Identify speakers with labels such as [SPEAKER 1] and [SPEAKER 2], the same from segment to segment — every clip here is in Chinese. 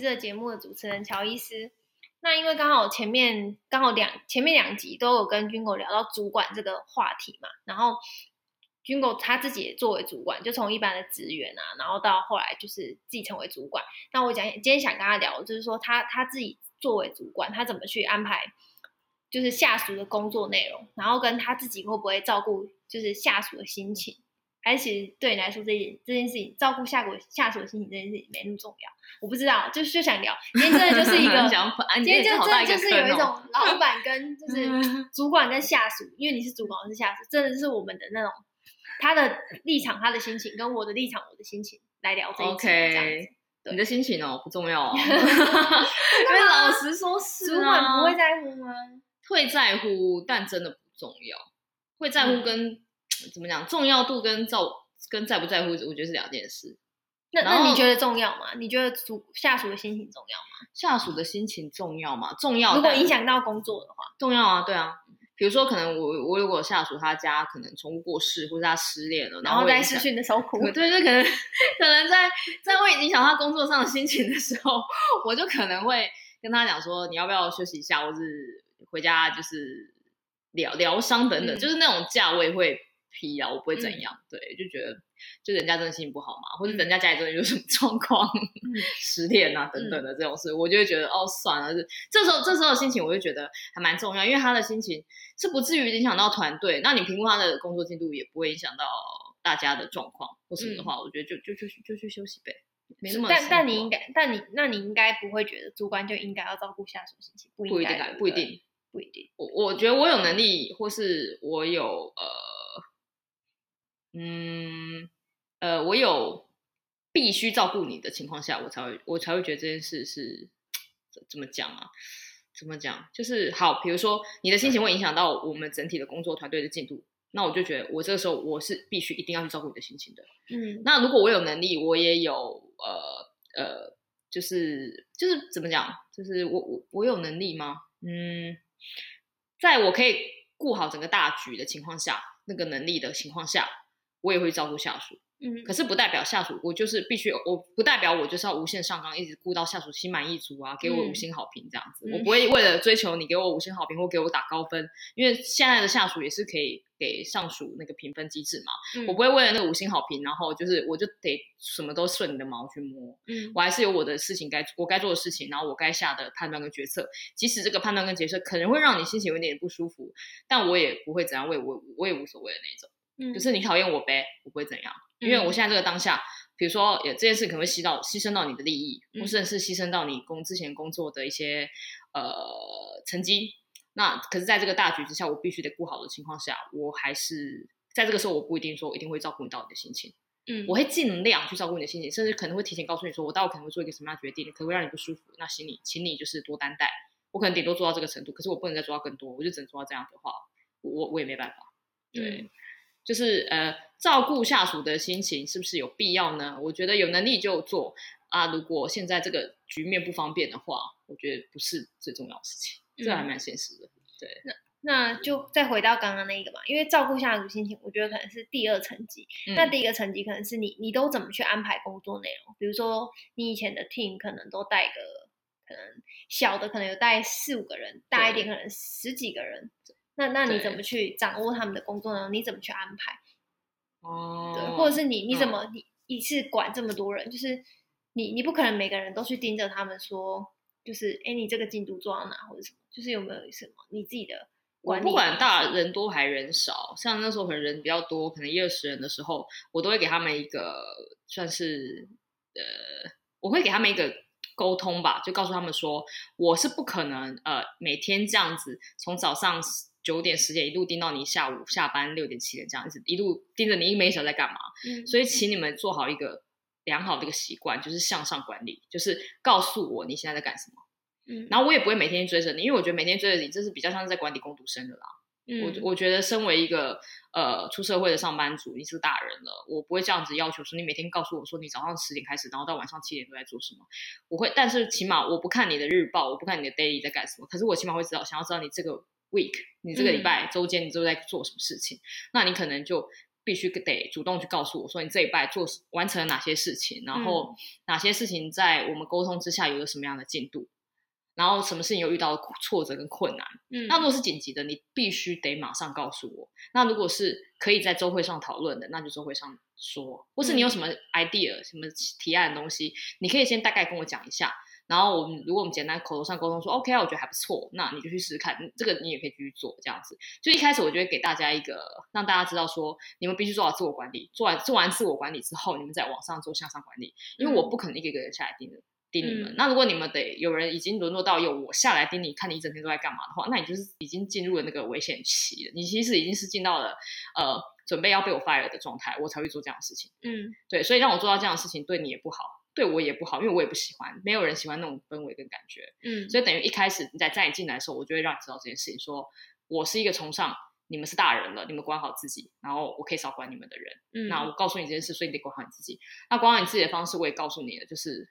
[SPEAKER 1] 这个节目的主持人乔伊斯。那因为刚好前面刚好两前面两集都有跟军狗聊到主管这个话题嘛，然后军狗他自己也作为主管，就从一般的职员啊，然后到后来就是自己成为主管。那我讲今天想跟他聊，就是说他他自己作为主管，他怎么去安排，就是下属的工作内容，然后跟他自己会不会照顾，就是下属的心情。还是其实对你来说，这件这件事情照顾下属下属的心情这件事情没那么重要。我不知道，就就想聊。今天真的就是一个，今天就真的就是有一种 老板跟就是 主管跟下属，因为你是主管，我是下属，真的是我们的那种他的立场、他的心情，跟我的立场、我的心情来聊这一集。
[SPEAKER 2] OK，你的心情哦不重要哦，因为老实说是，
[SPEAKER 1] 主管不会在乎吗？
[SPEAKER 2] 会在乎，但真的不重要。会在乎跟。怎么讲？重要度跟在跟在不在乎，我觉得是两件事。
[SPEAKER 1] 那那你觉得重要吗？你觉得主下属的心情重要吗？
[SPEAKER 2] 下属的心情重要吗？重要。
[SPEAKER 1] 如果影响到工作的话，
[SPEAKER 2] 重要啊，对啊。比如说，可能我我如果下属他家可能宠物过世，或者他失恋了，
[SPEAKER 1] 然后在视讯的时候哭，
[SPEAKER 2] 对，就可能 可能在在会影响他工作上的心情的时候，我就可能会跟他讲说，你要不要休息一下，或是回家就是疗疗伤等等，嗯、就是那种价位会。批啊，我不会怎样，嗯、对，就觉得就人家真的心情不好嘛，或者人家家里真的有什么 状况，嗯、失恋啊等等的这种事，嗯、我就会觉得哦算了，是这时候这时候的心情，我就觉得还蛮重要，因为他的心情是不至于影响到团队，那你评估他的工作进度也不会影响到大家的状况或什么的话，嗯、我觉得就就就就去休息呗，没那么。
[SPEAKER 1] 但但你应该，但你那你应该不会觉得主管就应该要照顾下属心情，不应该，
[SPEAKER 2] 不一定，不一定，
[SPEAKER 1] 不一定。
[SPEAKER 2] 我我觉得我有能力，或是我有呃。嗯，呃，我有必须照顾你的情况下，我才会我才会觉得这件事是怎么讲啊？怎么讲？就是好，比如说你的心情会影响到我们整体的工作团队的进度，那我就觉得我这个时候我是必须一定要去照顾你的心情的。嗯，那如果我有能力，我也有呃呃，就是就是怎么讲？就是我我我有能力吗？嗯，在我可以顾好整个大局的情况下，那个能力的情况下。我也会照顾下属，嗯，可是不代表下属我就是必须，我不代表我就是要无限上纲，一直顾到下属心满意足啊，给我五星好评这样子。嗯、我不会为了追求你给我五星好评或给我打高分，因为现在的下属也是可以给上属那个评分机制嘛。嗯、我不会为了那个五星好评，然后就是我就得什么都顺你的毛去摸。嗯，我还是有我的事情该我该做的事情，然后我该下的判断跟决策，即使这个判断跟决策可能会让你心情有点不舒服，但我也不会怎样，为我我也无所谓的那种。嗯，就是你讨厌我呗，我不会怎样，因为我现在这个当下，比如说也这件事可能会牺到牺牲到你的利益，或甚至是牺牲到你工之前工作的一些呃成绩。那可是在这个大局之下，我必须得顾好的情况下，我还是在这个时候，我不一定说我一定会照顾你到你的心情。嗯，我会尽量去照顾你的心情，甚至可能会提前告诉你说，我待会可能会做一个什么样的决定，可能会让你不舒服。那请你，请你就是多担待。我可能顶多做到这个程度，可是我不能再做到更多，我就只能做到这样的话，我我也没办法。对。嗯就是呃，照顾下属的心情是不是有必要呢？我觉得有能力就做啊。如果现在这个局面不方便的话，我觉得不是最重要的事情，这还蛮现实的。对，
[SPEAKER 1] 那那就再回到刚刚那一个嘛，因为照顾下属心情，我觉得可能是第二层级。嗯、那第一个层级可能是你你都怎么去安排工作内容？比如说你以前的 team 可能都带个，可能小的可能有带四五个人，大一点可能十几个人。那那你怎么去掌握他们的工作呢？你怎么去安排？哦，对，或者是你你怎么你一次管这么多人？就是你你不可能每个人都去盯着他们说，就是哎，你这个进度做到哪或者什么？就是有没有什么你自己的管理？
[SPEAKER 2] 我不管大人多还人少，像那时候可能人比较多，可能一二十人的时候，我都会给他们一个算是呃，我会给他们一个沟通吧，就告诉他们说，我是不可能呃每天这样子从早上。九点十点一路盯到你下午下班六点七点这样子，一路盯着你一没小在干嘛？嗯，所以请你们做好一个良好的一个习惯，就是向上管理，就是告诉我你现在在干什么。嗯，然后我也不会每天追着你，因为我觉得每天追着你，这是比较像是在管理工读生的啦。嗯，我我觉得身为一个呃出社会的上班族，你是大人了，我不会这样子要求说你每天告诉我说你早上十点开始，然后到晚上七点都在做什么。我会，但是起码我不看你的日报，我不看你的 daily 在干什么，可是我起码会知道，想要知道你这个。week，你这个礼拜、嗯、周间你都在做什么事情？那你可能就必须得主动去告诉我说，你这一拜做完成了哪些事情，然后哪些事情在我们沟通之下有了什么样的进度，然后什么事情又遇到挫折跟困难。嗯，那如果是紧急的，你必须得马上告诉我。那如果是可以在周会上讨论的，那就周会上说。或是你有什么 idea、什么提案的东西，你可以先大概跟我讲一下。然后我们如果我们简单口头上沟通说 OK 啊，我觉得还不错，那你就去试试看，这个你也可以继续做这样子。就一开始我就会给大家一个让大家知道说，你们必须做好自我管理，做完做完自我管理之后，你们再往上做向上管理。因为我不可能一个一个人下来盯着盯你们。嗯、那如果你们得有人已经沦落到有我下来盯你看你一整天都在干嘛的话，那你就是已经进入了那个危险期了。你其实已经是进到了呃准备要被我 fire 的状态，我才会做这样的事情。嗯，对，所以让我做到这样的事情对你也不好。对我也不好，因为我也不喜欢，没有人喜欢那种氛围跟感觉。嗯，所以等于一开始你在在你进来的时候，我就会让你知道这件事情，说我是一个崇尚你们是大人了，你们管好自己，然后我可以少管你们的人。嗯，那我告诉你这件事，所以你得管好你自己。那管好你自己的方式，我也告诉你了，就是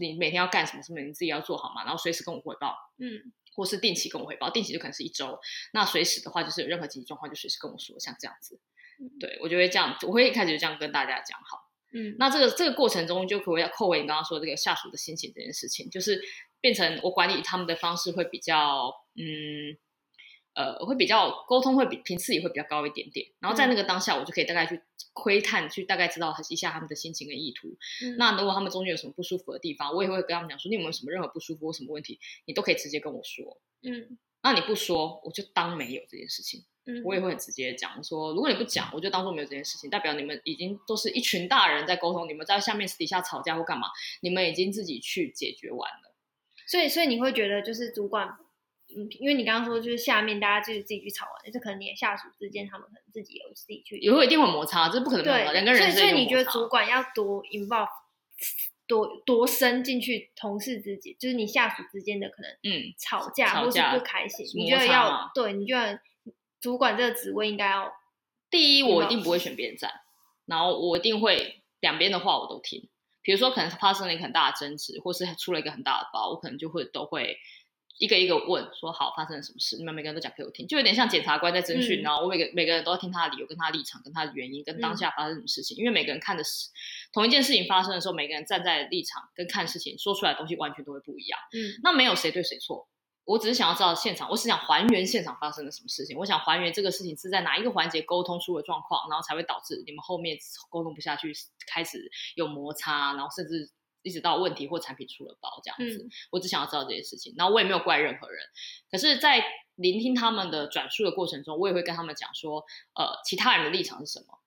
[SPEAKER 2] 你每天要干什么，什么你自己要做好嘛，然后随时跟我汇报。嗯，或是定期跟我汇报，定期就可能是一周。那随时的话，就是有任何紧急状况就随时跟我说，像这样子。对，我就会这样，我会一开始就这样跟大家讲好。嗯，那这个这个过程中就可以要扣回你刚刚说这个下属的心情这件事情，就是变成我管理他们的方式会比较，嗯，呃，会比较沟通会比频次也会比较高一点点。然后在那个当下，我就可以大概去窥探，去大概知道一下他们的心情跟意图。嗯，那如果他们中间有什么不舒服的地方，我也会跟他们讲说，你有没有什么任何不舒服或什么问题，你都可以直接跟我说。嗯，那你不说，我就当没有这件事情。我也会很直接讲说，如果你不讲，我就当做没有这件事情，代表你们已经都是一群大人在沟通，你们在下面私底下吵架或干嘛，你们已经自己去解决完了。
[SPEAKER 1] 所以，所以你会觉得就是主管，嗯，因为你刚刚说就是下面大家就是自己去吵完，就可能你的下属之间他们可能自己有自己去，
[SPEAKER 2] 也会一定会摩擦，这是不可能的。两个人，
[SPEAKER 1] 所以，所以你觉得主管要多 involve 多多深进去同事之间，就是你下属之间的可能嗯吵架或是不开心，你觉得要对，你觉得。主管这个职位应该要，
[SPEAKER 2] 第一，我一定不会选边站，然后我一定会两边的话我都听。比如说，可能发生了一个很大的争执，或是出了一个很大的包，我可能就会都会一个一个问，说好发生了什么事，你们每个人都讲给我听，就有点像检察官在侦讯，嗯、然后我每个每个人都要听他的理由、跟他的立场、跟他的原因、跟当下发生什么事情，嗯、因为每个人看的是同一件事情发生的时候，每个人站在立场跟看事情说出来的东西完全都会不一样。嗯，那没有谁对谁错。我只是想要知道现场，我是想还原现场发生了什么事情。我想还原这个事情是在哪一个环节沟通出了状况，然后才会导致你们后面沟通不下去，开始有摩擦，然后甚至一直到问题或产品出了包这样子。嗯、我只想要知道这件事情，然后我也没有怪任何人。可是，在聆听他们的转述的过程中，我也会跟他们讲说，呃，其他人的立场是什么，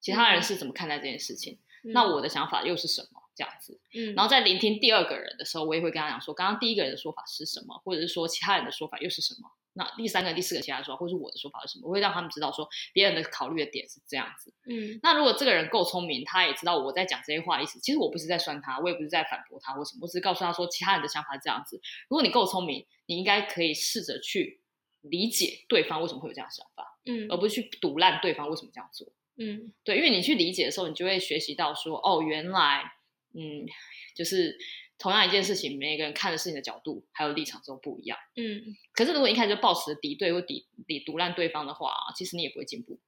[SPEAKER 2] 其他人是怎么看待这件事情，嗯、那我的想法又是什么？这样子，嗯，然后在聆听第二个人的时候，我也会跟他讲说，刚刚第一个人的说法是什么，或者是说其他人的说法又是什么？那第三个、第四个其他人说法，或者是我的说法是什么？我会让他们知道说别人的考虑的点是这样子，嗯。那如果这个人够聪明，他也知道我在讲这些话的意思。其实我不是在酸他，我也不是在反驳他或什么，我只是告诉他说其他人的想法是这样子。如果你够聪明，你应该可以试着去理解对方为什么会有这样的想法，嗯，而不是去赌烂对方为什么这样做，嗯，对，因为你去理解的时候，你就会学习到说，哦，原来，嗯。就是同样一件事情，每个人看的事情的角度还有立场都不一样。嗯，可是如果一开始就抱持敌对或敌敌独烂对方的话，其实你也不会进步。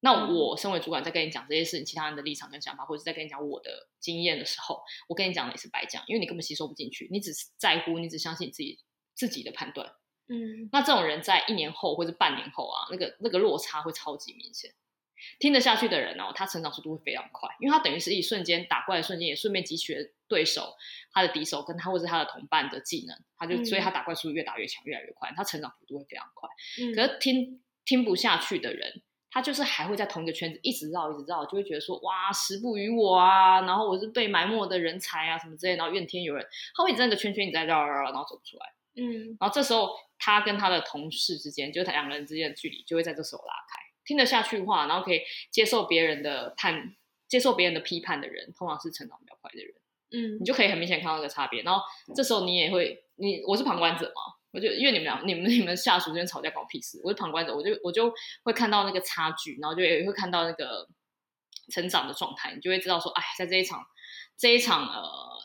[SPEAKER 2] 那我身为主管在跟你讲这些事情，其他人的立场跟想法，或者是在跟你讲我的经验的时候，我跟你讲的也是白讲，因为你根本吸收不进去，你只是在乎，你只相信你自己自己的判断。嗯，那这种人在一年后或者半年后啊，那个那个落差会超级明显。听得下去的人哦，他成长速度会非常快，因为他等于是一瞬间打怪的瞬间，也顺便汲取了对手他的敌手跟他或者他的同伴的技能，他就、嗯、所以他打怪速度越打越强，越来越快，他成长幅度会非常快。嗯、可是听听不下去的人，他就是还会在同一个圈子一直绕，一直绕，就会觉得说哇，时不与我啊，然后我是被埋没的人才啊，什么之类，然后怨天尤人，他会一直在那个圈圈，你在绕绕绕，然后走不出来。嗯，然后这时候他跟他的同事之间，就是他两个人之间的距离，就会在这时候拉开。听得下去话，然后可以接受别人的判，接受别人的批判的人，通常是成长比较快的人。嗯，你就可以很明显看到那个差别。然后这时候你也会，你我是旁观者嘛，我就因为你们俩，你们你们下属之间吵架关我屁事。我是旁观者，我就我就会看到那个差距，然后就也会看到那个成长的状态，你就会知道说，哎，在这一场这一场呃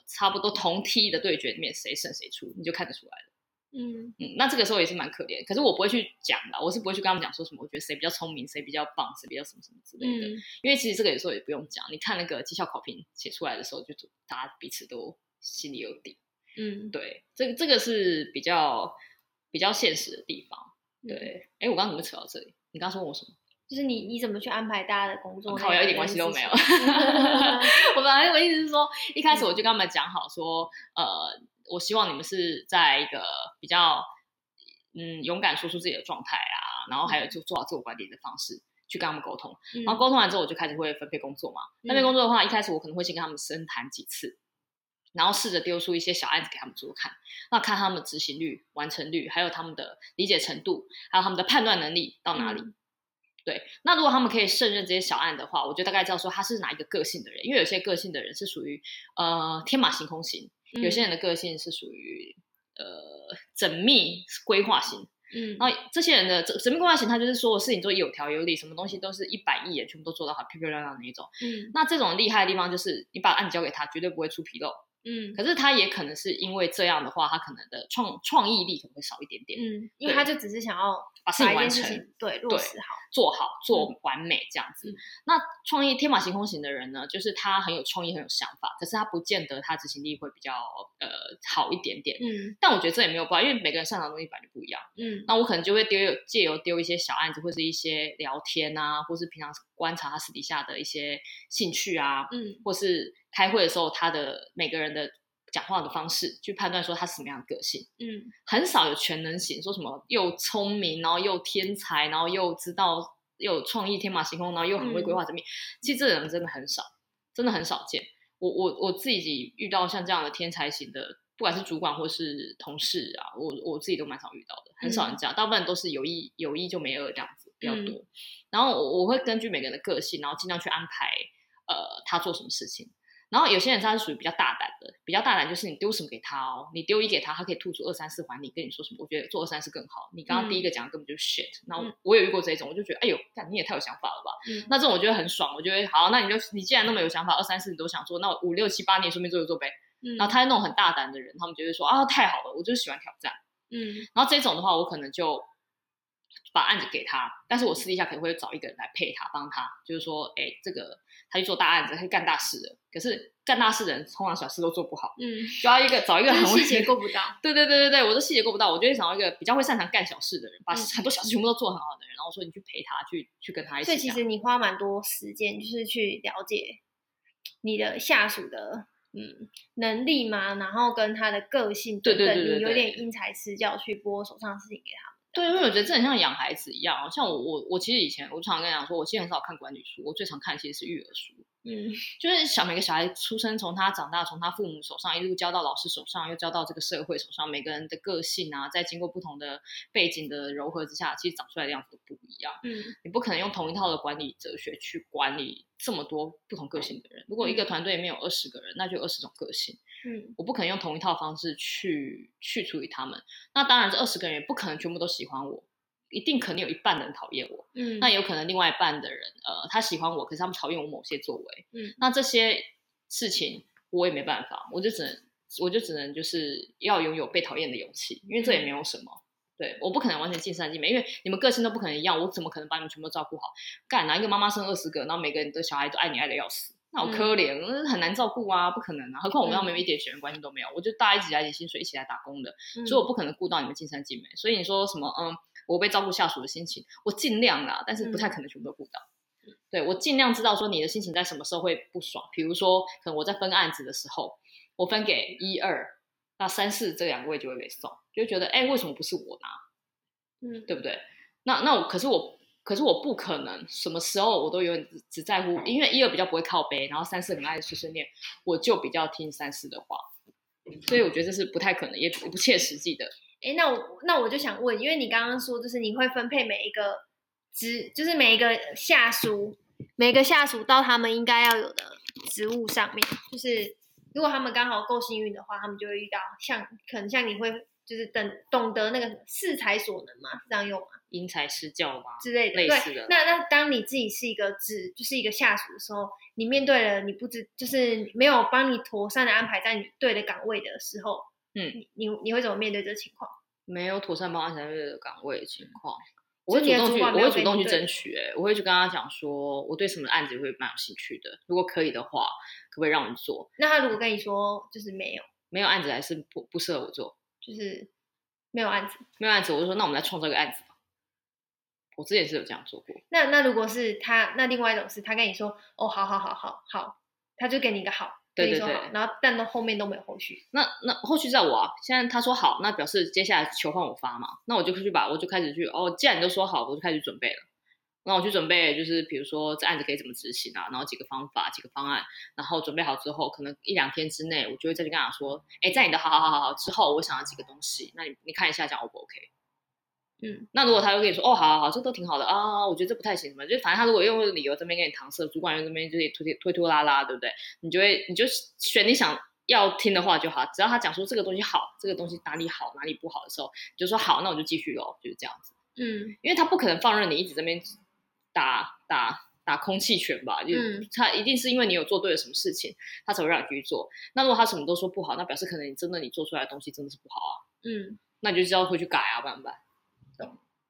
[SPEAKER 2] 差不多同梯的对决里面，谁胜谁出，你就看得出来了。
[SPEAKER 1] 嗯
[SPEAKER 2] 嗯，那这个时候也是蛮可怜。可是我不会去讲的，我是不会去跟他们讲说什么，我觉得谁比较聪明，谁比较棒，谁比较什么什么之类的。
[SPEAKER 1] 嗯、
[SPEAKER 2] 因为其实这个有时候也不用讲，你看那个绩效考评写出来的时候，就大家彼此都心里有底。
[SPEAKER 1] 嗯，
[SPEAKER 2] 对，这个这个是比较比较现实的地方。对，哎、嗯，我刚刚怎么扯到这里？你刚刚我什么？
[SPEAKER 1] 就是你你怎么去安排大家的工作？
[SPEAKER 2] 跟我一点关系都没有。我本来我意思是说，一开始我就跟他们讲好说，嗯、呃，我希望你们是在一个比较嗯勇敢说出自己的状态啊，然后还有就做好自我管理的方式去跟他们沟通。嗯、然后沟通完之后，我就开始会分配工作嘛。嗯、分配工作的话，一开始我可能会先跟他们深谈几次，然后试着丢出一些小案子给他们做看，那看他们执行率、完成率，还有他们的理解程度，还有他们的判断能力到哪里。嗯对，那如果他们可以胜任这些小案的话，我就大概知道说他是哪一个个性的人，因为有些个性的人是属于呃天马行空型，有些人的个性是属于呃缜密规划型，嗯，然后这些人的缜密规划型，他就是说我事情做有条有理，什么东西都是一板一眼，全部都做到好，漂漂亮亮的那一种，嗯，那这种厉害的地方就是你把案子交给他，绝对不会出纰漏。嗯，可是他也可能是因为这样的话，他可能的创创意力可能会少一点点。嗯，
[SPEAKER 1] 因为他就只是想要
[SPEAKER 2] 把事情完成，
[SPEAKER 1] 对，落实好，
[SPEAKER 2] 做好，做完美这样子。嗯、那创意天马行空型的人呢，就是他很有创意，很有想法，可是他不见得他执行力会比较呃好一点点。嗯，但我觉得这也没有办法，因为每个人擅长的东西本来就不一样。嗯，那我可能就会丢借由丢一些小案子，或是一些聊天啊，或是平常观察他私底下的一些兴趣啊，嗯，或是。开会的时候，他的每个人的讲话的方式，去判断说他是什么样的个性。嗯，很少有全能型，说什么又聪明，然后又天才，然后又知道又有创意，天马行空，然后又很会规划缜密。嗯、其实这个人真的很少，真的很少见。我我我自己遇到像这样的天才型的，不管是主管或是同事啊，我我自己都蛮少遇到的，很少人这样，嗯、大部分都是有意有意就没二这样子比较多。嗯、然后我我会根据每个人的个性，然后尽量去安排呃他做什么事情。然后有些人他是属于比较大胆的，比较大胆就是你丢什么给他哦，你丢一给他，他可以吐出二三四还你，跟你说什么？我觉得做二三四更好。你刚刚第一个讲的根本就是 shit，然后我有遇过这种，我就觉得哎呦，干你也太有想法了吧？嗯、那这种我觉得很爽，我觉得好，那你就你既然那么有想法，二三四你都想做，那我五六七八你也顺便做一做呗。嗯、然后他那种很大胆的人，他们就会说啊，太好了，我就喜欢挑战。嗯，然后这种的话，我可能就把案子给他，但是我私底下可能会找一个人来配他，帮他，就是说，哎，这个。他去做大案子，他去干大事的。可是干大事的人通常小事都做不好，嗯，就要一个找一个很
[SPEAKER 1] 细节够不到。
[SPEAKER 2] 对对对对对，我的细节够不到，我就会想要一个比较会擅长干小事的人，把很多小事全部都做很好的人，然后说你去陪他，去去跟他一起。
[SPEAKER 1] 所以其实你花蛮多时间，就是去了解你的下属的嗯能力嘛，然后跟他的个性等等，对对对对对，你有点因材施教去拨手上的事情给他。
[SPEAKER 2] 对，因为我觉得这很像养孩子一样，像我我我其实以前我常常跟你讲说，我其实很少看管理书，我最常看其实是育儿书。嗯，就是小每个小孩出生，从他长大，从他父母手上一路教到老师手上，又教到这个社会手上，每个人的个性啊，在经过不同的背景的柔合之下，其实长出来的样子都不一样。嗯，你不可能用同一套的管理哲学去管理这么多不同个性的人。如果一个团队里面有二十个人，那就有二十种个性。嗯，我不可能用同一套方式去去处理他们。那当然，这二十个人也不可能全部都喜欢我。一定肯定有一半的人讨厌我，嗯，那有可能另外一半的人，呃，他喜欢我，可是他们讨厌我某些作为，嗯，那这些事情我也没办法，我就只能，我就只能就是要拥有被讨厌的勇气，因为这也没有什么，嗯、对，我不可能完全尽善尽美，因为你们个性都不可能一样，我怎么可能把你们全部照顾好？干，哪一个妈妈生二十个，然后每个人的小孩都爱你爱的要死，那好可怜，嗯、很难照顾啊，不可能啊，何况我们要没有一点血缘关系都没有，我就大家一起来领薪水，一起来打工的，嗯、所以我不可能顾到你们尽善尽美，所以你说什么，嗯。我被照顾下属的心情，我尽量啦，但是不太可能全部都顾到。嗯、对，我尽量知道说你的心情在什么时候会不爽，比如说可能我在分案子的时候，我分给一二，那三四这两个位就会被送，就觉得哎，为什么不是我拿？嗯，对不对？那那我可是我可是我不可能什么时候我都有只只在乎，因为一二比较不会靠背，然后三四很爱碎碎念，我就比较听三四的话，所以我觉得这是不太可能，也不切实际的。
[SPEAKER 1] 哎，那我那我就想问，因为你刚刚说，就是你会分配每一个职，就是每一个下属，每个下属到他们应该要有的职务上面，就是如果他们刚好够幸运的话，他们就会遇到像可能像你会就是等懂得那个适才所能嘛，是这样用吗？
[SPEAKER 2] 因材施教嘛
[SPEAKER 1] 之类的，
[SPEAKER 2] 类似的。
[SPEAKER 1] 那那当你自己是一个只，就是一个下属的时候，你面对了你不知就是没有帮你妥善的安排在你对的岗位的时候。嗯，你你你会怎么面对这个情况？
[SPEAKER 2] 没有妥善帮他裁的岗位的情况。我会主动去，我会主动去争取、欸。哎，我会去跟他讲说，我对什么案子会蛮有兴趣的。如果可以的话，可不可以让我做？
[SPEAKER 1] 那他如果跟你说就是没有，
[SPEAKER 2] 没有案子，还是不不适合我做，
[SPEAKER 1] 就是没有案子，
[SPEAKER 2] 没有案子，我就说那我们来创造一个案子吧。我之前是有这样做过。
[SPEAKER 1] 那那如果是他，那另外一种是他跟你说，哦，好好好好好，他就给你一个好。对对对，然后但到后面都没有后续。
[SPEAKER 2] 那那后续在我啊，现在他说好，那表示接下来球换我发嘛，那我就去把，我就开始去哦，既然你都说好，我就开始准备了。那我去准备，就是比如说这案子可以怎么执行啊，然后几个方法、几个方案，然后准备好之后，可能一两天之内，我就会再去跟他说，哎，在你的好好好好好之后，我想要几个东西，那你你看一下，这样 O 不 OK？
[SPEAKER 1] 嗯，
[SPEAKER 2] 那如果他又跟你说，哦，好好好，这都挺好的啊，我觉得这不太行什么，就反正他如果用理由这边给你搪塞，主管用这边就是推推拖拉拉，对不对？你就会你就选你想要听的话就好，只要他讲说这个东西好，这个东西哪里好哪里不好的时候，你就说好，那我就继续喽，就是这样子。
[SPEAKER 1] 嗯，
[SPEAKER 2] 因为他不可能放任你一直这边打打打空气拳吧，就他一定是因为你有做对了什么事情，他才会让你去做。那如果他什么都说不好，那表示可能你真的你做出来的东西真的是不好啊。
[SPEAKER 1] 嗯，
[SPEAKER 2] 那你就知道会去改啊，不然不然。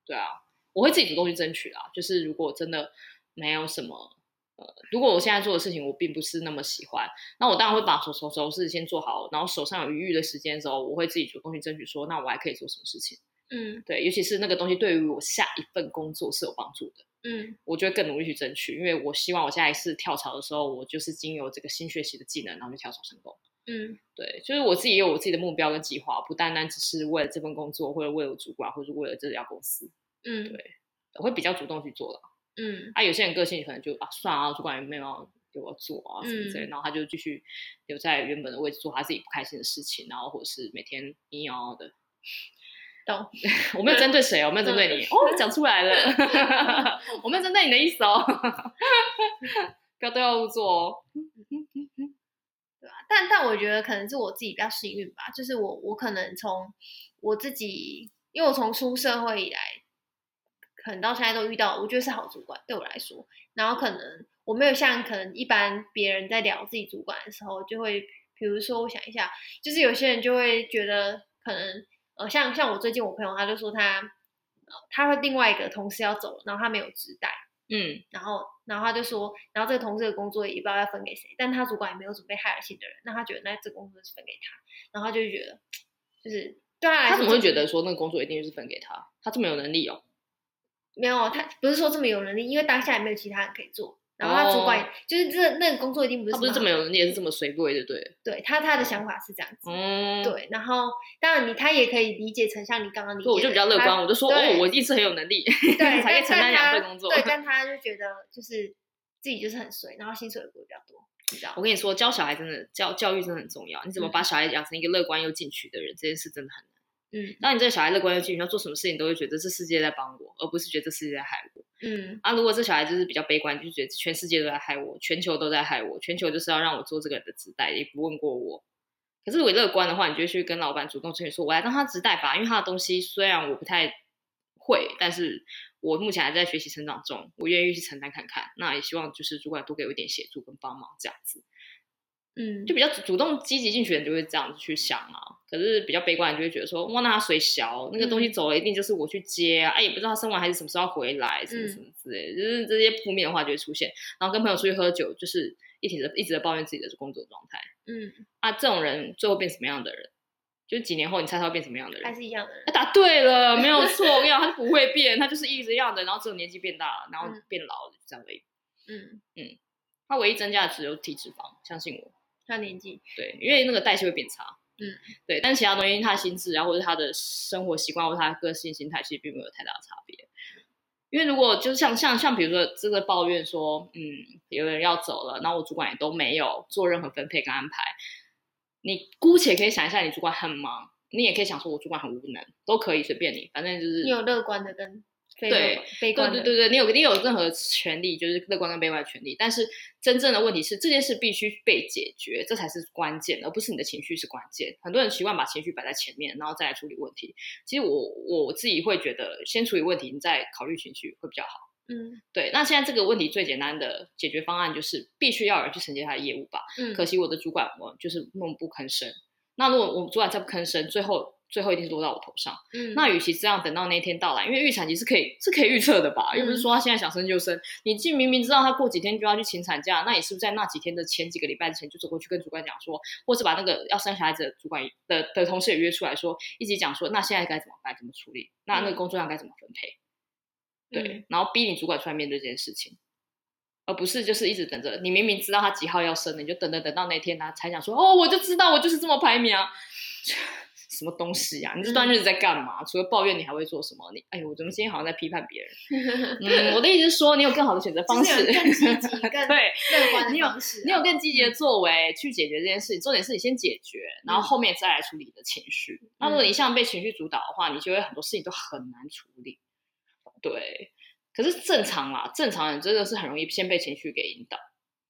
[SPEAKER 2] 对啊，我会自己主动去争取啊。就是如果真的没有什么，呃，如果我现在做的事情我并不是那么喜欢，那我当然会把手手手事先做好，然后手上有余裕的时间的时候，我会自己主动去争取说，那我还可以做什么事情？
[SPEAKER 1] 嗯，
[SPEAKER 2] 对，尤其是那个东西对于我下一份工作是有帮助的，
[SPEAKER 1] 嗯，
[SPEAKER 2] 我就会更努力去争取，因为我希望我下一次跳槽的时候，我就是经由这个新学习的技能，然后去跳槽成功。
[SPEAKER 1] 嗯，
[SPEAKER 2] 对，就是我自己也有我自己的目标跟计划，不单单只是为了这份工作，或者为了主管，或者为了这家公司。
[SPEAKER 1] 嗯，
[SPEAKER 2] 对，我会比较主动去做了。
[SPEAKER 1] 嗯，
[SPEAKER 2] 啊，有些人个性可能就啊，算了，主管也没有要给我做啊什么之类，然后他就继续留在原本的位置做他自己不开心的事情，然后或者是每天阴阳阳的。
[SPEAKER 1] 懂？
[SPEAKER 2] 我没有针对谁，我没有针对你。哦，讲出来了，我没有针对你的意思哦。不要对号入座哦。
[SPEAKER 1] 对吧？但但我觉得可能是我自己比较幸运吧，就是我我可能从我自己，因为我从出社会以来，可能到现在都遇到，我觉得是好主管对我来说。然后可能我没有像可能一般别人在聊自己主管的时候，就会比如说我想一下，就是有些人就会觉得可能呃，像像我最近我朋友他就说他呃，他和另外一个同事要走了，然后他没有职代。
[SPEAKER 2] 嗯，
[SPEAKER 1] 然后，然后他就说，然后这个同事的工作也不知道要分给谁，但他主管也没有准备 hire 新的人，那他觉得那这个工作是分给他，然后他就觉得，就是对他来说，
[SPEAKER 2] 他怎么会觉得说那个工作一定就是分给他？他这么有能力哦？
[SPEAKER 1] 没有，他不是说这么有能力，因为当下也没有其他人可以做。然后他主管、哦、就是这那个工作一定不是他
[SPEAKER 2] 不是这么有能力，也是这么随便的，对。
[SPEAKER 1] 对他他的想法是这样子，
[SPEAKER 2] 嗯，
[SPEAKER 1] 对。然后当然你他也可以理解成像你刚刚理解，
[SPEAKER 2] 我就比较乐观，我就说哦，我一定是很有能力，
[SPEAKER 1] 对，
[SPEAKER 2] 才可以承担两份工作。
[SPEAKER 1] 对，但他就觉得就是自己就是很随，然后薪水也不会比较多。
[SPEAKER 2] 我跟你说，教小孩真的教教育真的很重要，你怎么把小孩养成一个乐观又进取的人，这件事真的很难。
[SPEAKER 1] 嗯，
[SPEAKER 2] 当你这个小孩乐观又进取，要做什么事情都会觉得这世界在帮我，而不是觉得这世界在害我。
[SPEAKER 1] 嗯，
[SPEAKER 2] 啊，如果这小孩就是比较悲观，就觉得全世界都在害我，全球都在害我，全球就是要让我做这个人的职代，也不问过我。可是我乐观的话，你就去跟老板主动争取说，我来当他职代吧，因为他的东西虽然我不太会，但是我目前还在学习成长中，我愿意去承担看看。那也希望就是主管多给我一点协助跟帮忙，这样子。
[SPEAKER 1] 嗯，
[SPEAKER 2] 就比较主动积极进取的人就会这样子去想啊，可是比较悲观的人就会觉得说，哇，那他水小那个东西走了，一定就是我去接啊，哎、嗯，也不知道他生完孩子什么时候回来，什么什么之类的，嗯、就是这些负面的话就会出现。然后跟朋友出去喝酒，就是一直一直在抱怨自己的工作状态。
[SPEAKER 1] 嗯，
[SPEAKER 2] 啊，这种人最后变什么样的人？就是几年后你猜他会变什么样的人？
[SPEAKER 1] 还是一样的人？
[SPEAKER 2] 他答对了，没有 错。我跟你讲，他是不会变，他就是一直一样的，然后只有年纪变大了，然后变老了，这样而已。
[SPEAKER 1] 嗯
[SPEAKER 2] 嗯，他唯一增加的只有体脂肪，相信我。
[SPEAKER 1] 他年纪
[SPEAKER 2] 对，因为那个代谢会变差，
[SPEAKER 1] 嗯，
[SPEAKER 2] 对，但其他东西，他的心智啊，或者他的生活习惯，或者他的个性、心态，其实并没有太大的差别。因为如果就是像像像比如说这个抱怨说，嗯，有人要走了，然后我主管也都没有做任何分配跟安排，你姑且可以想一下，你主管很忙，你也可以想说我主管很无能，都可以随便你，反正就是
[SPEAKER 1] 你有乐观的跟。
[SPEAKER 2] 对，对对对对，你有你有任何权利，就是乐观跟悲观的权利。但是真正的问题是，这件事必须被解决，这才是关键，而不是你的情绪是关键。很多人习惯把情绪摆在前面，然后再来处理问题。其实我我自己会觉得，先处理问题，你再考虑情绪会比较好。
[SPEAKER 1] 嗯，
[SPEAKER 2] 对。那现在这个问题最简单的解决方案就是，必须要有人去承接他的业务吧。
[SPEAKER 1] 嗯。
[SPEAKER 2] 可惜我的主管我就是闷不吭声。那如果我们主管再不吭声，最后。最后一定是落到我头上。
[SPEAKER 1] 嗯，
[SPEAKER 2] 那与其这样等到那一天到来，因为预产期是可以是可以预测的吧？又不是说他现在想生就生。嗯、你既明明知道他过几天就要去请产假，那你是不是在那几天的前几个礼拜之前就走过去跟主管讲说，或是把那个要生小孩子的主管的的同事也约出来说，一起讲说，那现在该怎么办？怎么处理？那那个工作量该怎么分配？嗯、对，然后逼你主管出来面对这件事情。而不是就是一直等着，你明明知道他几号要生的，你就等等等到那天他才想说哦，我就知道我就是这么排名啊，什么东西呀、啊？你这段日子在干嘛？嗯、除了抱怨，你还会做什么？你哎呦，我怎么今天好像在批判别人？嗯，我的意思是说，你有更好的选择方式，
[SPEAKER 1] 更积极、更对乐观的方式、啊
[SPEAKER 2] 你，你有更积极的作为去解决这件事情。重点是你先解决，然后后面再来处理你的情绪。嗯、那如果你像被情绪主导的话，你就会很多事情都很难处理。对。可是正常啦，正常人真的是很容易先被情绪给引导。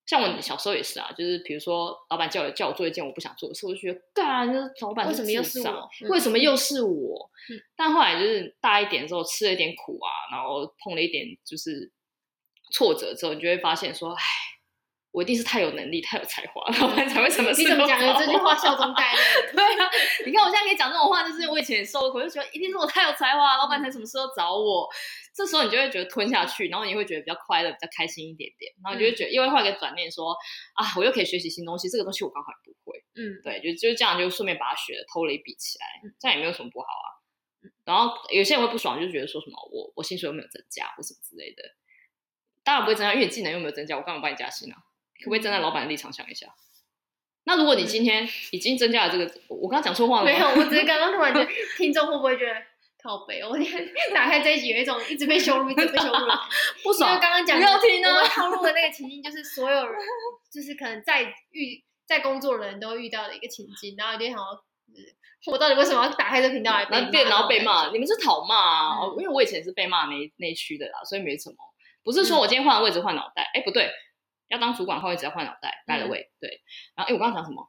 [SPEAKER 2] 像我小时候也是啊，就是比如说老板叫我叫我做一件我不想做的事，我就觉得干，就是老板为什么又是我？为什么又是我？嗯、但后来就是大一点之后吃了一点苦啊，然后碰了一点就是挫折之后，你就会发现说，哎，我一定是太有能力、太有才华，老板才会什么事都做。
[SPEAKER 1] 你怎么讲的这句话笑中带泪？
[SPEAKER 2] 对啊，你看我现在可以讲这种话，就是我以前也受过，就觉得一定是我太有才华，老板才什么事都找我。这时候你就会觉得吞下去，然后你会觉得比较快乐、比较开心一点点，然后你就会觉得因为换一个转念说，说啊，我又可以学习新东西，这个东西我刚好不会，嗯，对，就就这样，就顺便把它学了，偷了一笔起来，这样也没有什么不好啊。然后有些人会不爽，就觉得说什么我我薪水又没有增加或什么之类的，当然不会增加，因为你技能又没有增加，我干嘛帮你加薪呢、啊？可不可以站在老板的立场想一下？那如果你今天已经增加了这个，我刚刚讲错话了吗？
[SPEAKER 1] 没有，我只是刚刚突然觉得听众会不会觉得？靠北，我今天打开这一集，有一种一直被羞辱，一直被羞辱了，
[SPEAKER 2] 不爽。
[SPEAKER 1] 因为刚刚讲
[SPEAKER 2] 不要听啊，
[SPEAKER 1] 我套路的那个情境，就是所有人，就是可能在遇在工作的人都遇到的一个情境，然后有点想要，我到底为什么要打开这频道来被骂？
[SPEAKER 2] 电脑被骂，你们是讨骂啊？嗯、因为我以前是被骂那那一区的啦，所以没什么。不是说我今天换了位置换脑袋，哎、嗯，不对，要当主管换位置要换脑袋，带了位，对。然后哎，我刚刚讲什么？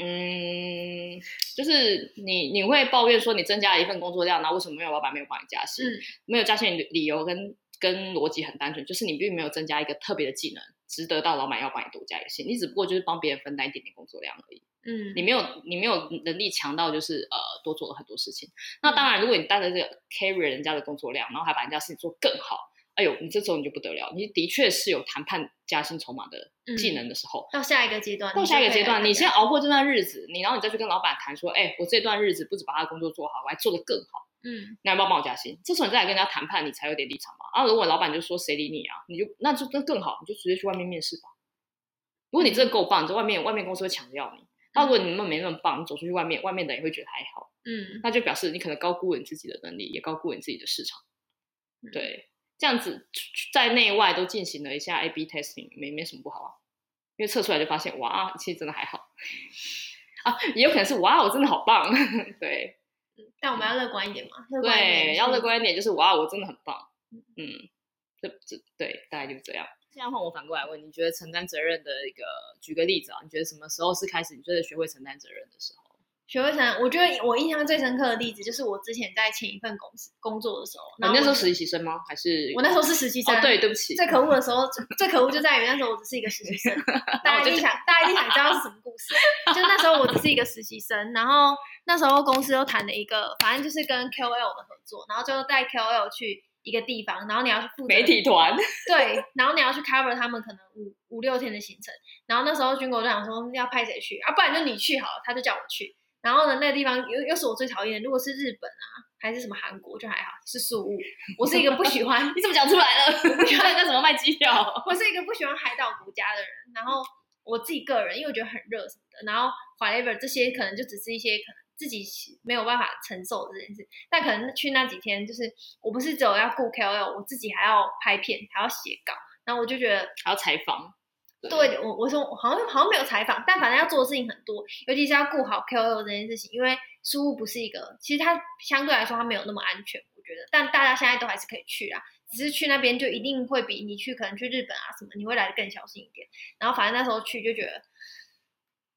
[SPEAKER 2] 嗯，就是你你会抱怨说你增加了一份工作量，那为什么没有老板没有帮你加薪？嗯、没有加薪的理由跟跟逻辑很单纯，就是你并没有增加一个特别的技能，值得到老板要帮你多加一个薪。你只不过就是帮别人分担一点点工作量而已。嗯，你没有你没有能力强到就是呃多做了很多事情。那当然，如果你带着这个 carry 人家的工作量，然后还把人家事情做更好。哎呦，你这时候你就不得了，你的确是有谈判加薪筹码的技能的时候。
[SPEAKER 1] 嗯、到下一个阶段，
[SPEAKER 2] 到下一个阶段，你先熬过这段日子，你然后你再去跟老板谈说，哎，我这段日子不止把他的工作做好，我还做得更好。嗯，那要不要帮我加薪？这时候你再来跟人家谈判，你才有点立场嘛。啊，如果老板就说谁理你啊，你就那就那更好，你就直接去外面面试吧。如果你真的够棒，你在外面外面公司会抢着要你。那如果你们没那么棒，你走出去外面，外面的也会觉得还好。嗯，那就表示你可能高估了你自己的能力，也高估了你自己的市场。对。这样子在内外都进行了一下 A/B testing，没没什么不好啊，因为测出来就发现，哇，其实真的还好 啊，也有可能是哇，我真的好棒，对。
[SPEAKER 1] 但我们要乐观一点嘛，乐观
[SPEAKER 2] 对，要乐观一点，就是哇，我真的很棒，嗯，这这对，大概就是这样。现在换我反过来问，你觉得承担责任的一个，举个例子啊，你觉得什么时候是开始你觉得学会承担责任的时候？
[SPEAKER 1] 学会成，我觉得我印象最深刻的例子就是我之前在前一份公司工作的时候。
[SPEAKER 2] 你那时候实习生吗？还是
[SPEAKER 1] 我那时候是实习生？
[SPEAKER 2] 哦，对，对不起。
[SPEAKER 1] 最可恶的时候，最可恶就在于那时候我只是一个实习生。大家一定想，大家一定想知道是什么故事？就那时候我只是一个实习生，然后那时候公司又谈了一个，反正就是跟 KOL 的合作，然后就带 KOL 去一个地方，然后你要去负责
[SPEAKER 2] 媒体团。
[SPEAKER 1] 对，然后你要去 cover 他们可能五五六天的行程，然后那时候军狗就想说要派谁去啊？不然就你去好了，他就叫我去。然后呢，那个地方又又是我最讨厌的。如果是日本啊，还是什么韩国，就还好，是宿雾。我是一个不喜欢，
[SPEAKER 2] 你怎么讲出来了？不喜欢 那什么卖机票？
[SPEAKER 1] 我是一个不喜欢海岛国家的人。然后我自己个人，因为我觉得很热什么的。然后 whatever 这些可能就只是一些可能自己没有办法承受的这件事。但可能去那几天，就是我不是只有要顾 KOL，我自己还要拍片，还要写稿。然后我就觉得
[SPEAKER 2] 还要采访。
[SPEAKER 1] 对，对我我说好像好像没有采访，但反正要做的事情很多，尤其是要顾好 KOL 这件事情，因为书屋不是一个，其实它相对来说它没有那么安全，我觉得，但大家现在都还是可以去啊，只是去那边就一定会比你去可能去日本啊什么，你会来的更小心一点。然后反正那时候去就觉得，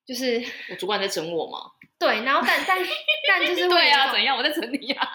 [SPEAKER 1] 就是
[SPEAKER 2] 我主管在整我吗？
[SPEAKER 1] 对，然后但但但就是
[SPEAKER 2] 对啊，怎样我在整你啊？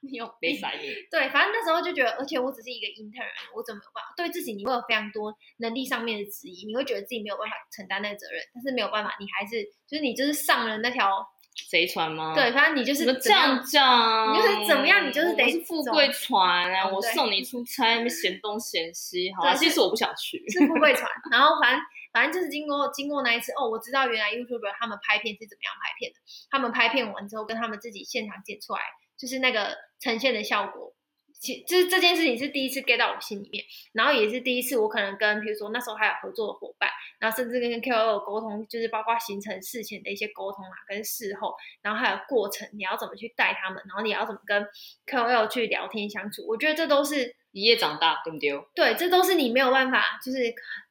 [SPEAKER 1] 你有
[SPEAKER 2] 被塞你？
[SPEAKER 1] 对，反正那时候就觉得，而且我只是一个 intern，我怎么有办法对自己？你会有非常多能力上面的质疑，你会觉得自己没有办法承担那个责任，但是没有办法，你还是就是你就是上了那条
[SPEAKER 2] 贼船吗？
[SPEAKER 1] 对，反正你就是
[SPEAKER 2] 怎么这样讲，
[SPEAKER 1] 你就是怎么样，你就是得
[SPEAKER 2] 是富贵船啊！
[SPEAKER 1] 嗯、
[SPEAKER 2] 我送你出差，那边嫌东嫌西，好啊，其实我不想去，
[SPEAKER 1] 是富贵船。然后反正反正就是经过经过那一次，哦，我知道原来 YouTuber 他们拍片是怎么样拍片的。他们拍片完之后，跟他们自己现场剪出来，就是那个呈现的效果。其就是这件事情是第一次 get 到我心里面，然后也是第一次我可能跟比如说那时候还有合作的伙伴，然后甚至跟 KOL 沟通，就是包括行程事前的一些沟通啊，跟事后，然后还有过程你要怎么去带他们，然后你要怎么跟 KOL 去聊天相处，我觉得这都是。
[SPEAKER 2] 一夜长大，对不对？
[SPEAKER 1] 对，这都是你没有办法，就是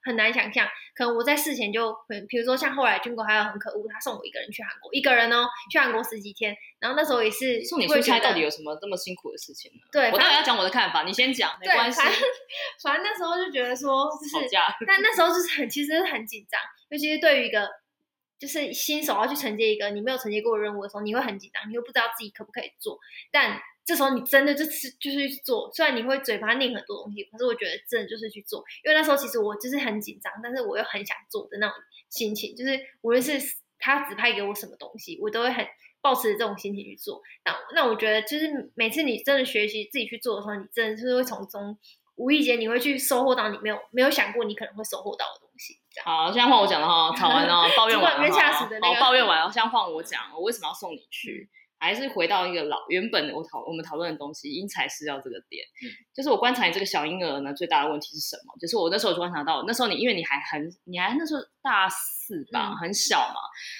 [SPEAKER 1] 很难想象。可能我在事前就，比如说像后来军国还有很可恶，他送我一个人去韩国，一个人哦，去韩国十几天。然后那时候也是
[SPEAKER 2] 送你出差，到底有什么这么辛苦的事情呢？
[SPEAKER 1] 对，
[SPEAKER 2] 我当然要讲我的看法，你先讲，没关系。
[SPEAKER 1] 反正反正那时候就觉得说，就是，但那时候就是很，其实很紧张，尤其是对于一个就是新手要去承接一个你没有承接过的任务的时候，你会很紧张，你又不知道自己可不可以做，但。这时候你真的就是就是去做，虽然你会嘴巴念很多东西，可是我觉得真的就是去做，因为那时候其实我就是很紧张，但是我又很想做的那种心情，就是无论是他指派给我什么东西，我都会很抱持这种心情去做。那那我觉得就是每次你真的学习自己去做的时候，你真的是会从中无意间你会去收获到你没有没有想过你可能会收获到的东西。
[SPEAKER 2] 好，现在换我讲了哈，吵完了，抱怨完了哈，
[SPEAKER 1] 好，
[SPEAKER 2] 抱怨完了，现在换我讲，我为什么要送你去？还是回到一个老原本我讨我们讨论的东西，因材施教这个点，嗯、就是我观察你这个小婴儿呢，最大的问题是什么？就是我那时候就观察到，那时候你因为你还很你还那时候大四吧，嗯、很小嘛，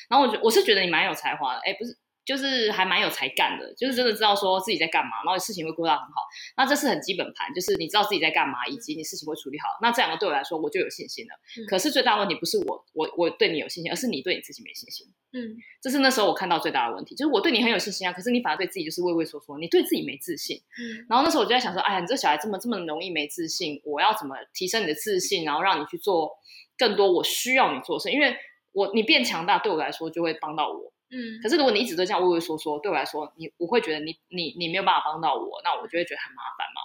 [SPEAKER 2] 然后我觉我是觉得你蛮有才华的，哎，不是。就是还蛮有才干的，就是真的知道说自己在干嘛，然后事情会过得很好。那这是很基本盘，就是你知道自己在干嘛，以及你事情会处理好。那这两个对我来说，我就有信心了。嗯、可是最大的问题不是我，我我对你有信心，而是你对你自己没信心。嗯，这是那时候我看到最大的问题，就是我对你很有信心啊，可是你反而对自己就是畏畏缩缩，你对自己没自信。嗯，然后那时候我就在想说，哎呀，你这小孩这么这么容易没自信，我要怎么提升你的自信，然后让你去做更多我需要你做的事？因为我你变强大对我来说就会帮到我。嗯，可是如果你一直都这样畏畏缩缩，对我来说，你我会觉得你你你没有办法帮到我，那我就会觉得很麻烦嘛。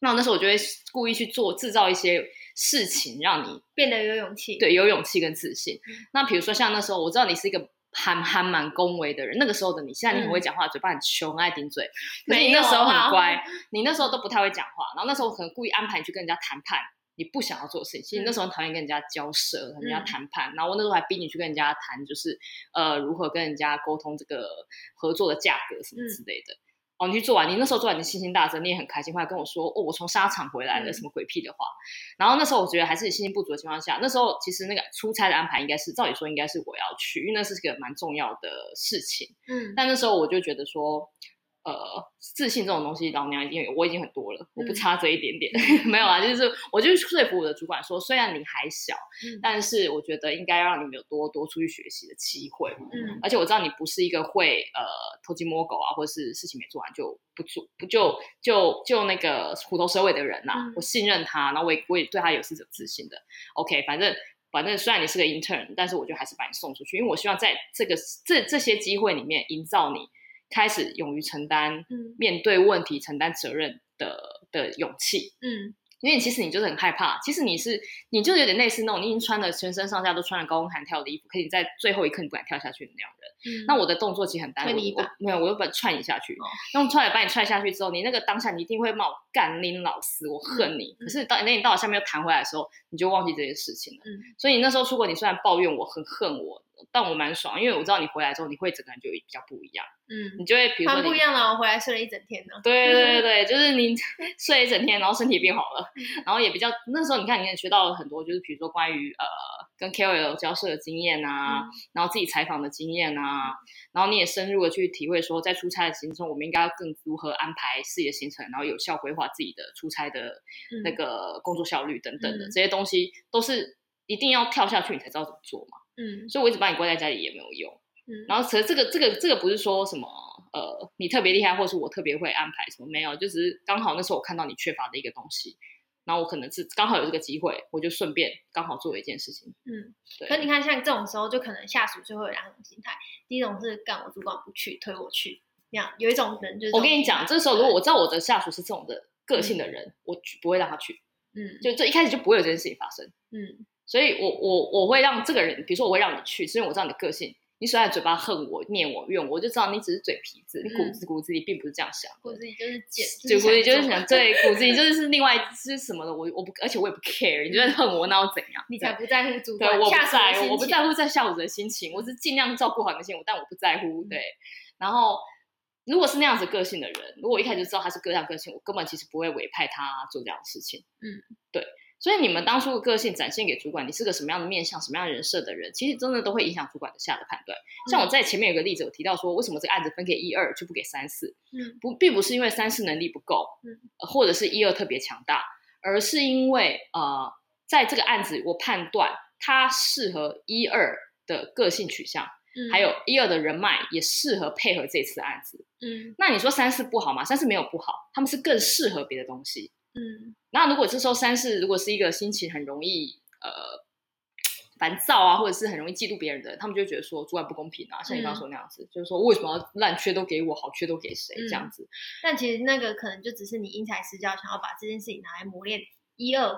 [SPEAKER 2] 那我那时候我就会故意去做制造一些事情，让你
[SPEAKER 1] 变得有勇气，
[SPEAKER 2] 对，有勇气跟自信。嗯、那比如说像那时候，我知道你是一个还还蛮恭维的人，那个时候的你，现在你很会讲话，嗯、嘴巴很凶，很爱顶嘴。可是你那时候很乖，你那时候都不太会讲话，然后那时候我可能故意安排你去跟人家谈判。你不想要做的事情，其实那时候很讨厌跟人家交涉、跟人家谈判，嗯、然后我那时候还逼你去跟人家谈，就是呃如何跟人家沟通这个合作的价格什么之类的。嗯、哦，你去做完，你那时候做完，你信心大增，你也很开心，后来跟我说哦，我从沙场回来了，什么鬼屁的话。嗯、然后那时候我觉得还是信心不足的情况下，那时候其实那个出差的安排应该是照理说应该是我要去，因为那是个蛮重要的事情。嗯，但那时候我就觉得说。呃，自信这种东西，老娘已经有，我已经很多了，嗯、我不差这一点点，没有啊，就是我就说服我的主管说，虽然你还小，嗯、但是我觉得应该让你们有多多出去学习的机会，嗯，而且我知道你不是一个会呃偷鸡摸狗啊，或者是事情没做完就不做，不就就就那个虎头蛇尾的人呐、啊，嗯、我信任他，然后我也我也对他有是有自信的，OK，反正反正虽然你是个 intern，但是我就还是把你送出去，因为我希望在这个这这些机会里面营造你。开始勇于承担，面对问题、承担责任的的勇气。嗯，因为其实你就是很害怕，其实你是，你就有点类似那种，你已经穿了全身上下都穿了高空弹跳的衣服，可你在最后一刻你不敢跳下去的那种人。嗯，那我的动作其实很单一，我没有，我就把踹你下去，那用踹把你踹下去之后，你那个当下你一定会骂我干拎老师，我恨你。可是到那你到了下面又弹回来的时候，你就忘记这件事情了。嗯，所以你那时候出国，你虽然抱怨我很恨我。但我蛮爽，因为我知道你回来之后，你会整个人就比较不一样。嗯，你就会比如说
[SPEAKER 1] 不一样了，我回来睡了一整天呢。
[SPEAKER 2] 对对对对，就是你 睡了一整天，然后身体变好了，然后也比较那时候你看你也学到了很多，就是比如说关于呃跟 KOL 交涉的经验啊，嗯、然后自己采访的经验啊，然后你也深入的去体会说，在出差的行程中，我们应该要更如何安排自己的行程，然后有效规划自己的出差的那个工作效率等等的、嗯、这些东西，都是一定要跳下去你才知道怎么做嘛。嗯，所以我一直把你关在家里也没有用。嗯，然后其实这个这个这个不是说什么呃你特别厉害，或是我特别会安排什么没有，就只是刚好那时候我看到你缺乏的一个东西，然后我可能是刚好有这个机会，我就顺便刚好做了一件事情。嗯，对。可
[SPEAKER 1] 你看像这种时候，就可能下属就会有两种心态，第一种是干我主管不去，推我去，这样有一种人就是我
[SPEAKER 2] 跟你讲，这时候如果我知道我的下属是这种的个性的人，嗯、我不会让他去。嗯，就这一开始就不会有这件事情发生。嗯。所以我，我我我会让这个人，比如说我会让你去，是因为我知道你的个性，你虽然嘴巴恨我、念我、怨我，我就知道你只是嘴皮子，
[SPEAKER 1] 嗯、
[SPEAKER 2] 你骨子骨子里并不是这样想。
[SPEAKER 1] 骨子里就是贱，
[SPEAKER 2] 就骨子里就是想对，骨子里就是另外是什么的，我我不，而且我也不 care，你就在恨我，那又怎样？
[SPEAKER 1] 你才不在乎主管，
[SPEAKER 2] 对，我不在
[SPEAKER 1] 乎，
[SPEAKER 2] 我不在乎在下属的心情，我是尽量照顾好你的心情，但我不在乎。对，然后如果是那样子个性的人，如果我一开始就知道他是各样个性，我根本其实不会委派他做这样的事情。
[SPEAKER 1] 嗯，
[SPEAKER 2] 对。所以你们当初的个性展现给主管，你是个什么样的面相、什么样的人设的人，其实真的都会影响主管的下的判断。像我在前面有个例子，我提到说，为什么这个案子分给一二就不给三四？
[SPEAKER 1] 嗯，
[SPEAKER 2] 不，并不是因为三四能力不够，
[SPEAKER 1] 嗯，
[SPEAKER 2] 或者是一二特别强大，而是因为呃，在这个案子我判断他适合一二的个性取向，
[SPEAKER 1] 嗯，
[SPEAKER 2] 还有一二的人脉也适合配合这次的案子。
[SPEAKER 1] 嗯，
[SPEAKER 2] 那你说三四不好吗？三四没有不好，他们是更适合别的东西。
[SPEAKER 1] 嗯，
[SPEAKER 2] 那如果这时候三四如果是一个心情很容易呃烦躁啊，或者是很容易嫉妒别人的人，他们就会觉得说主管不公平啊，像你刚刚说那样子，嗯、就是说为什么要烂缺都给我，好缺都给谁、嗯、这样子？
[SPEAKER 1] 但其实那个可能就只是你因材施教，想要把这件事情拿来磨练一二，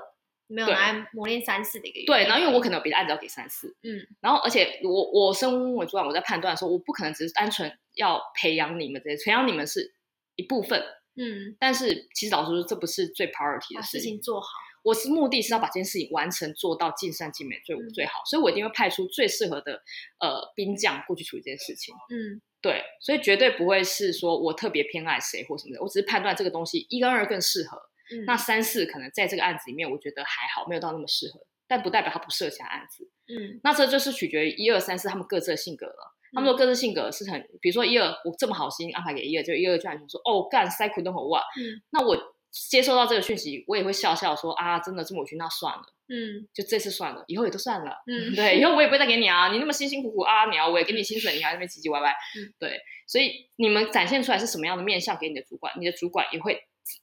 [SPEAKER 1] 没有拿来磨练三四的一个。
[SPEAKER 2] 对，然后因为我可能有别的案子要给三四，
[SPEAKER 1] 嗯，
[SPEAKER 2] 然后而且我我身为主管，我在判断的时候，我不可能只是单纯要培养你们这些，培养你们是一部分。
[SPEAKER 1] 嗯，
[SPEAKER 2] 但是其实老实说，这不是最 priority 的
[SPEAKER 1] 事情，事情做好。
[SPEAKER 2] 我是目的是要把这件事情完成，做到尽善尽美最、最、好。所以我一定会派出最适合的呃兵将过去处理这件事情。
[SPEAKER 1] 嗯，
[SPEAKER 2] 对，所以绝对不会是说我特别偏爱谁或什么的，我只是判断这个东西一跟二更适合。
[SPEAKER 1] 嗯，
[SPEAKER 2] 那三四可能在这个案子里面，我觉得还好，没有到那么适合，但不代表他不适合其他案子。
[SPEAKER 1] 嗯，
[SPEAKER 2] 那这就是取决于一二三四他们各自的性格了。他们说各自性格是很，比如说一二，我这么好心安排给一二，就一二居然说哦干塞苦都好哇，
[SPEAKER 1] 嗯，
[SPEAKER 2] 那我接收到这个讯息，我也会笑笑说啊，真的这么委屈，那算了，
[SPEAKER 1] 嗯，
[SPEAKER 2] 就这次算了，以后也都算了，
[SPEAKER 1] 嗯，
[SPEAKER 2] 对，以后我也不会再给你啊，你那么辛辛苦苦啊，你要我也给你薪水，你还在那边唧唧歪歪，
[SPEAKER 1] 嗯，
[SPEAKER 2] 对，所以你们展现出来是什么样的面相给你的主管，你的主管也会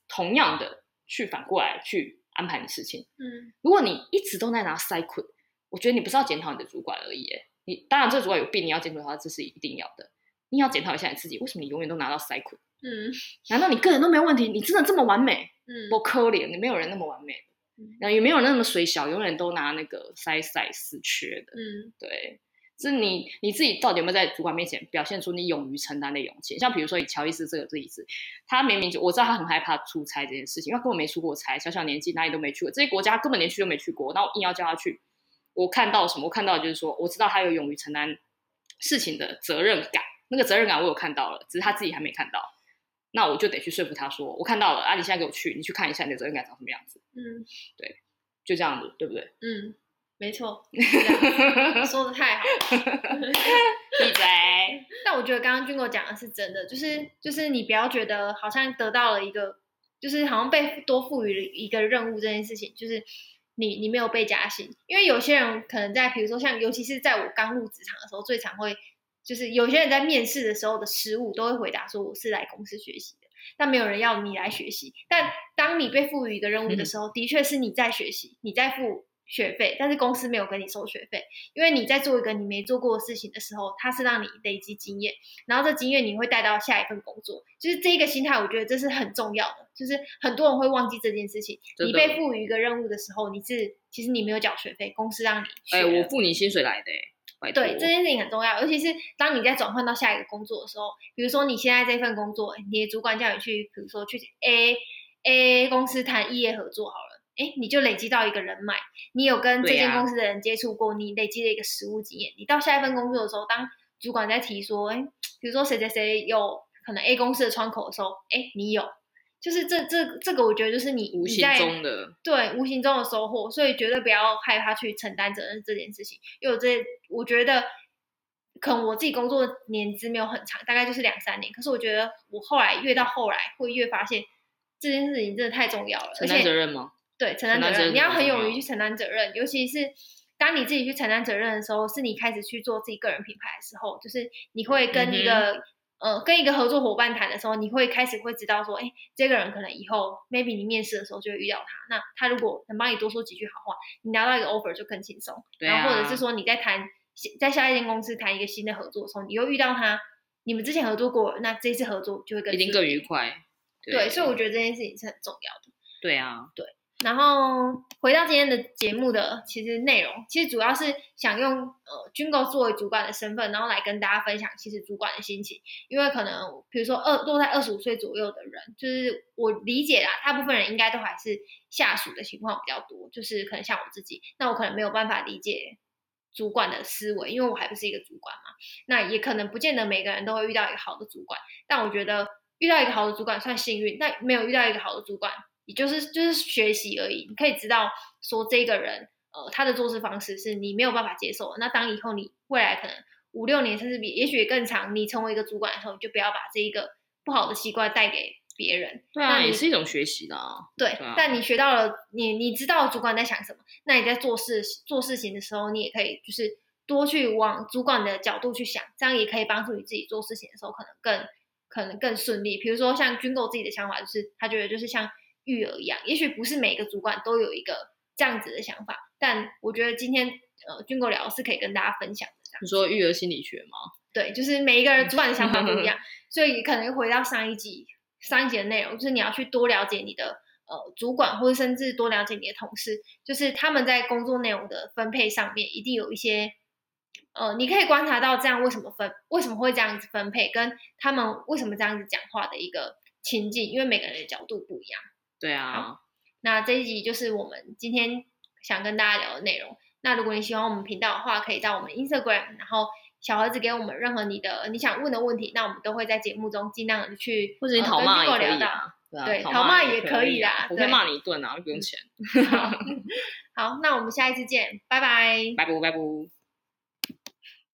[SPEAKER 2] 同样的去反过来去安排你事情，
[SPEAKER 1] 嗯，
[SPEAKER 2] 如果你一直都在拿塞苦，我觉得你不是要检讨你的主管而已，你当然，这个主管有病，你要检讨他，这是一定要的。你要检讨一下你自己，为什么你永远都拿到塞捆？
[SPEAKER 1] 嗯，
[SPEAKER 2] 难道你个人都没有问题？你真的这么完美？
[SPEAKER 1] 嗯，
[SPEAKER 2] 多可怜，你没有人那么完美，然后也没有人那么水小，永远都拿那个塞塞死缺的。
[SPEAKER 1] 嗯，
[SPEAKER 2] 对，是你你自己到底有没有在主管面前表现出你勇于承担的勇气？像比如说以乔伊斯这个例子，他明明就我知道他很害怕出差这件事情，因为他根本没出过差，小小年纪哪里都没去过，这些国家根本连去都没去过，那我硬要叫他去。我看到什么？我看到就是说，我知道他有勇于承担事情的责任感，那个责任感我有看到了，只是他自己还没看到。那我就得去说服他说，我看到了啊！你现在给我去，你去看一下你的责任感长什么样子。
[SPEAKER 1] 嗯，
[SPEAKER 2] 对，就这样子，对不对？
[SPEAKER 1] 嗯，没错，说的太好了，
[SPEAKER 2] 闭嘴。
[SPEAKER 1] 但我觉得刚刚军哥讲的是真的，就是就是你不要觉得好像得到了一个，就是好像被多赋予了一个任务这件事情，就是。你你没有被加薪，因为有些人可能在，比如说像，尤其是在我刚入职场的时候，最常会就是有些人在面试的时候的失误，都会回答说我是来公司学习的，但没有人要你来学习。但当你被赋予一个任务的时候，嗯、的确是你在学习，你在付。学费，但是公司没有跟你收学费，因为你在做一个你没做过的事情的时候，它是让你累积经验，然后这经验你会带到下一份工作，就是这一个心态，我觉得这是很重要的，就是很多人会忘记这件事情。你被赋予一个任务的时候，你是其实你没有缴学费，公司让你学。
[SPEAKER 2] 哎，我付你薪水来的，哎，
[SPEAKER 1] 对，这件事情很重要，尤其是当你在转换到下一个工作的时候，比如说你现在这份工作，你的主管叫你去，比如说去 A A 公司谈异业合作好了。哎，你就累积到一个人脉，你有跟这间公司的人接触过，啊、你累积了一个实务经验。你到下一份工作的时候，当主管在提说，哎，比如说谁谁谁有可能 A 公司的窗口的时候，哎，你有，就是这这这个，我觉得就是你
[SPEAKER 2] 无形中的
[SPEAKER 1] 对无形中的收获，所以绝对不要害怕去承担责任这件事情。因为我这我觉得，可能我自己工作年资没有很长，大概就是两三年，可是我觉得我后来越到后来会越发现这件事情真的太重要了，
[SPEAKER 2] 承担责任吗？
[SPEAKER 1] 对，承担责任，你要很勇于去承担责任，尤其是当你自己去承担责任的时候，是你开始去做自己个人品牌的时候，就是你会跟一个、嗯、呃跟一个合作伙伴谈的时候，你会开始会知道说，哎，这个人可能以后 maybe 你面试的时候就会遇到他，那他如果能帮你多说几句好话，你拿到一个 offer 就更轻松。
[SPEAKER 2] 对啊、
[SPEAKER 1] 然后或者是说你在谈在下一间公司谈一个新的合作的时候，你又遇到他，你们之前合作过，那这次合作就会更
[SPEAKER 2] 一定更愉快。对，
[SPEAKER 1] 对，所以我觉得这件事情是很重要的。
[SPEAKER 2] 对啊，
[SPEAKER 1] 对。然后回到今天的节目的其实内容，其实主要是想用呃 Jingle 作为主管的身份，然后来跟大家分享其实主管的心情。因为可能比如说二落在二十五岁左右的人，就是我理解啦，大部分人应该都还是下属的情况比较多，就是可能像我自己，那我可能没有办法理解主管的思维，因为我还不是一个主管嘛。那也可能不见得每个人都会遇到一个好的主管，但我觉得遇到一个好的主管算幸运，但没有遇到一个好的主管。也就是就是学习而已，你可以知道说这个人，呃，他的做事方式是你没有办法接受的。那当以后你未来可能五六年甚至比也许更长，你成为一个主管的时候，你就不要把这一个不好的习惯带给别人。
[SPEAKER 2] 对啊，也是一种学习的。
[SPEAKER 1] 对，对啊，但你学到了，你你知道主管在想什么，那你在做事做事情的时候，你也可以就是多去往主管的角度去想，这样也可以帮助你自己做事情的时候可能更可能更顺利。比如说像 Jingle 自己的想法，就是他觉得就是像。育儿一样，也许不是每个主管都有一个这样子的想法，但我觉得今天呃，Jingle 聊是可以跟大家分享的。
[SPEAKER 2] 你说育儿心理学吗？
[SPEAKER 1] 对，就是每一个人主管的想法不一样，所以可能回到上一集上一集的内容，就是你要去多了解你的呃主管，或者甚至多了解你的同事，就是他们在工作内容的分配上面一定有一些呃，你可以观察到这样为什么分为什么会这样子分配，跟他们为什么这样子讲话的一个情境，因为每个人的角度不一样。
[SPEAKER 2] 对啊，
[SPEAKER 1] 那这一集就是我们今天想跟大家聊的内容。那如果你喜欢我们频道的话，可以到我们 Instagram，然后小盒子给我们任何你的你想问的问题，那我们都会在节目中尽量的去
[SPEAKER 2] 或者你讨骂也可以
[SPEAKER 1] 啊，对，讨骂也可以啦，
[SPEAKER 2] 我可以骂你一顿啊，不用钱。
[SPEAKER 1] 好，好，那我们下一次见，拜拜，
[SPEAKER 2] 拜拜拜拜。